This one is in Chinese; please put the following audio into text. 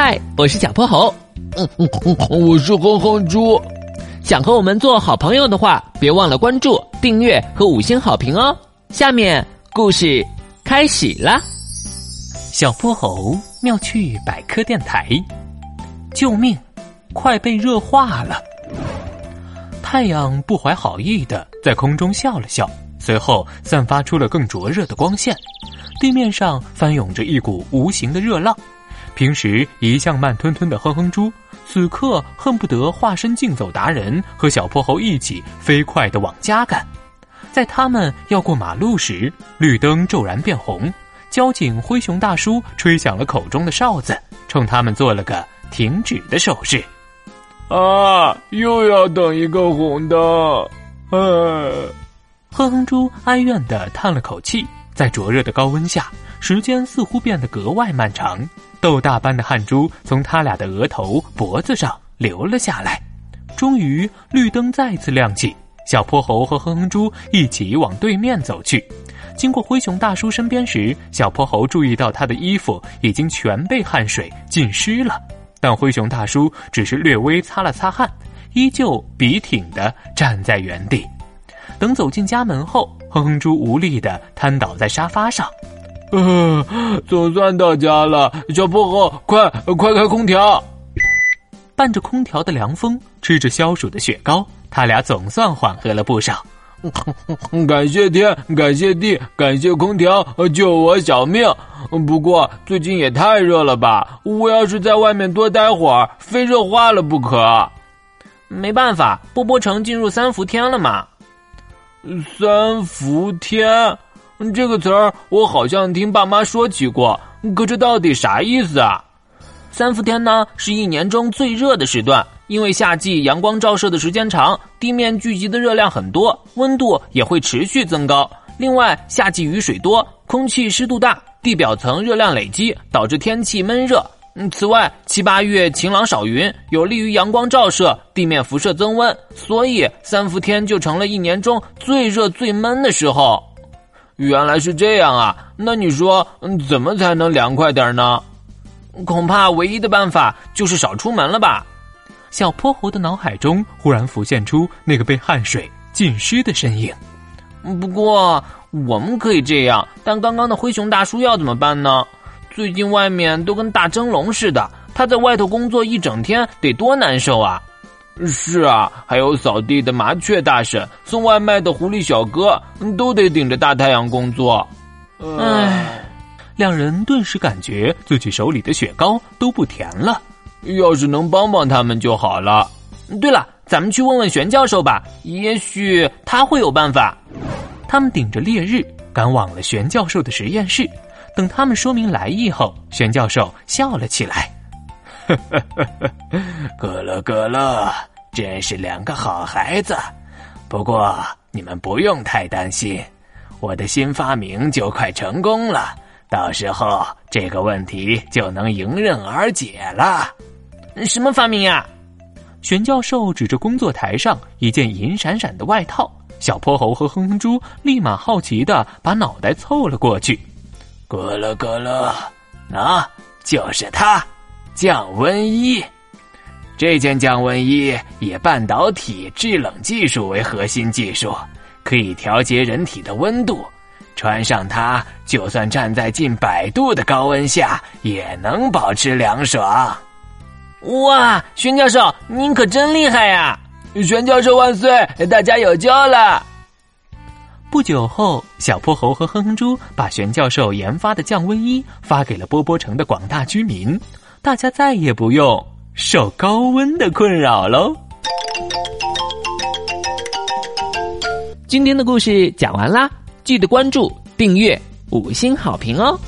嗨，我是小泼猴。嗯嗯嗯，我是哼哼猪。想和我们做好朋友的话，别忘了关注、订阅和五星好评哦。下面故事开始啦！小泼猴妙趣百科电台，救命！快被热化了。太阳不怀好意的在空中笑了笑，随后散发出了更灼热的光线。地面上翻涌着一股无形的热浪。平时一向慢吞吞的哼哼猪，此刻恨不得化身竞走达人，和小泼猴一起飞快的往家赶。在他们要过马路时，绿灯骤然变红，交警灰熊大叔吹响了口中的哨子，冲他们做了个停止的手势。啊！又要等一个红灯，哎！哼哼猪哀怨的叹了口气，在灼热的高温下，时间似乎变得格外漫长。豆大般的汗珠从他俩的额头、脖子上流了下来。终于，绿灯再次亮起，小泼猴和哼哼猪一起往对面走去。经过灰熊大叔身边时，小泼猴注意到他的衣服已经全被汗水浸湿了，但灰熊大叔只是略微擦了擦汗，依旧笔挺地站在原地。等走进家门后，哼哼猪无力地瘫倒在沙发上。呃，总算到家了，小泼猴，快快开空调！伴着空调的凉风，吃着消暑的雪糕，他俩总算缓和了不少。感谢天，感谢地，感谢空调，救我小命。不过最近也太热了吧，我要是在外面多待会儿，非热化了不可。没办法，波波城进入三伏天了嘛。三伏天。这个词儿我好像听爸妈说起过，可这到底啥意思啊？三伏天呢是一年中最热的时段，因为夏季阳光照射的时间长，地面聚集的热量很多，温度也会持续增高。另外，夏季雨水多，空气湿度大，地表层热量累积，导致天气闷热。嗯，此外，七八月晴朗少云，有利于阳光照射，地面辐射增温，所以三伏天就成了一年中最热最闷的时候。原来是这样啊！那你说，怎么才能凉快点呢？恐怕唯一的办法就是少出门了吧。小泼猴的脑海中忽然浮现出那个被汗水浸湿的身影。不过我们可以这样，但刚刚的灰熊大叔要怎么办呢？最近外面都跟大蒸笼似的，他在外头工作一整天得多难受啊！是啊，还有扫地的麻雀大婶，送外卖的狐狸小哥，都得顶着大太阳工作。唉，两人顿时感觉自己手里的雪糕都不甜了。要是能帮帮他们就好了。对了，咱们去问问玄教授吧，也许他会有办法。他们顶着烈日赶往了玄教授的实验室。等他们说明来意后，玄教授笑了起来。呵呵呵呵，咯乐咯乐，真是两个好孩子。不过你们不用太担心，我的新发明就快成功了，到时候这个问题就能迎刃而解了。什么发明呀？玄教授指着工作台上一件银闪闪的外套，小泼猴和哼哼猪立马好奇的把脑袋凑了过去。咯乐咯乐，啊，就是它。降温衣，这件降温衣以半导体制冷技术为核心技术，可以调节人体的温度。穿上它，就算站在近百度的高温下，也能保持凉爽。哇，玄教授，您可真厉害呀！玄教授万岁，大家有救了。不久后，小泼猴和哼哼猪把玄教授研发的降温衣发给了波波城的广大居民。大家再也不用受高温的困扰喽。今天的故事讲完啦，记得关注、订阅、五星好评哦。